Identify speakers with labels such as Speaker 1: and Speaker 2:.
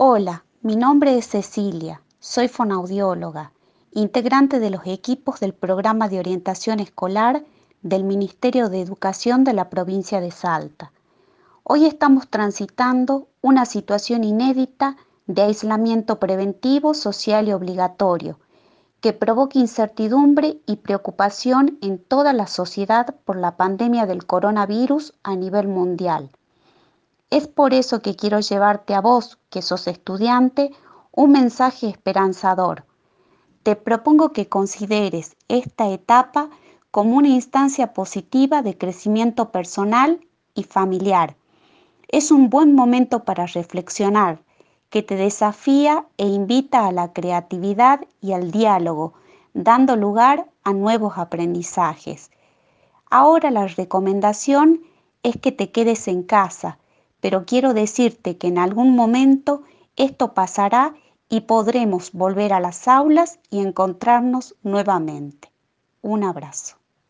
Speaker 1: Hola, mi nombre es Cecilia, soy fonaudióloga, integrante de los equipos del programa de orientación escolar del Ministerio de Educación de la provincia de Salta. Hoy estamos transitando una situación inédita de aislamiento preventivo, social y obligatorio, que provoca incertidumbre y preocupación en toda la sociedad por la pandemia del coronavirus a nivel mundial. Es por eso que quiero llevarte a vos, que sos estudiante, un mensaje esperanzador. Te propongo que consideres esta etapa como una instancia positiva de crecimiento personal y familiar. Es un buen momento para reflexionar, que te desafía e invita a la creatividad y al diálogo, dando lugar a nuevos aprendizajes. Ahora la recomendación es que te quedes en casa, pero quiero decirte que en algún momento esto pasará y podremos volver a las aulas y encontrarnos nuevamente. Un abrazo.